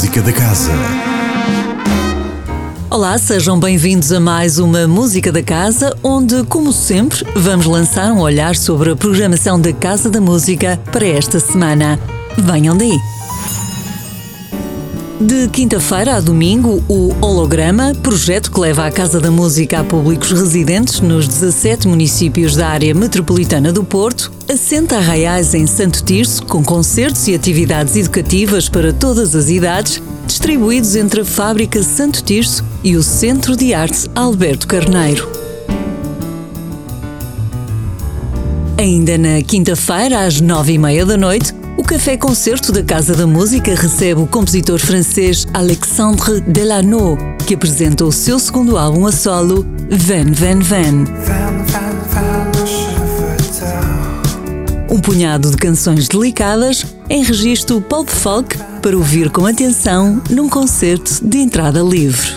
Música da Casa. Olá, sejam bem-vindos a mais uma Música da Casa, onde, como sempre, vamos lançar um olhar sobre a programação da Casa da Música para esta semana. Venham daí! De quinta-feira a domingo, o Holograma, projeto que leva a Casa da Música a públicos residentes nos 17 municípios da área metropolitana do Porto, assenta arraiais em Santo Tirso, com concertos e atividades educativas para todas as idades, distribuídos entre a Fábrica Santo Tirso e o Centro de Arte Alberto Carneiro. Ainda na quinta-feira, às nove e meia da noite, o Café Concerto da Casa da Música recebe o compositor francês Alexandre Delano, que apresenta o seu segundo álbum a solo, Van Van Van. Um punhado de canções delicadas em registro pop folk para ouvir com atenção num concerto de entrada livre.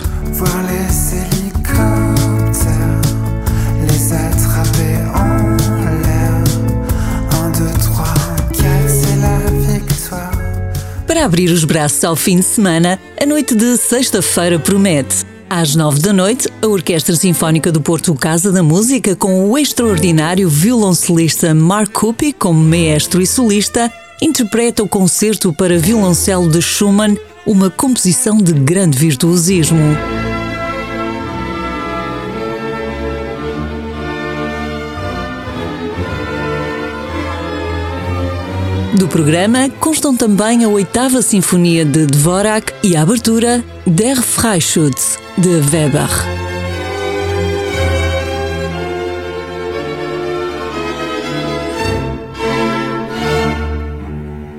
Abrir os braços ao fim de semana, a noite de sexta-feira promete. Às nove da noite, a Orquestra Sinfónica do Porto Casa da Música, com o extraordinário violoncelista Mark Cuppi como maestro e solista, interpreta o concerto para violoncelo de Schumann, uma composição de grande virtuosismo. Do programa constam também a oitava Sinfonia de Dvorak e a abertura Der Freischütz, de Weber.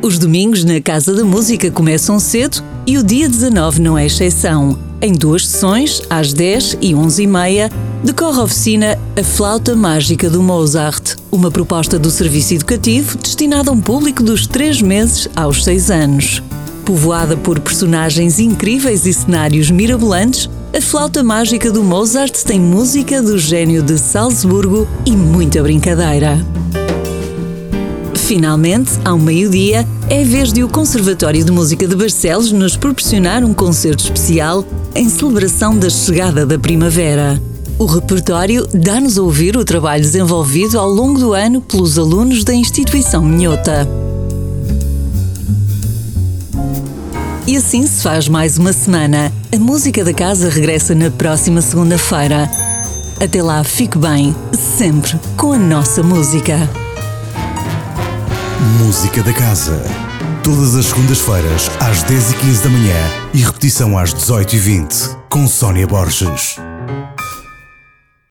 Os domingos na Casa da Música começam cedo e o dia 19 não é exceção. Em duas sessões, às 10 e 11 e meia, decorre a oficina A Flauta Mágica do Mozart, uma proposta do serviço educativo destinada a um público dos 3 meses aos 6 anos. Povoada por personagens incríveis e cenários mirabolantes, a Flauta Mágica do Mozart tem música do gênio de Salzburgo e muita brincadeira. Finalmente, ao meio-dia, é vez de o Conservatório de Música de Barcelos nos proporcionar um concerto especial em celebração da chegada da primavera. O repertório dá-nos a ouvir o trabalho desenvolvido ao longo do ano pelos alunos da instituição Minhota. E assim se faz mais uma semana. A música da casa regressa na próxima segunda-feira. Até lá, fique bem, sempre com a nossa música. Música da Casa. Todas as segundas-feiras, às 10h15 da manhã e repetição às 18h20, com Sónia Borges.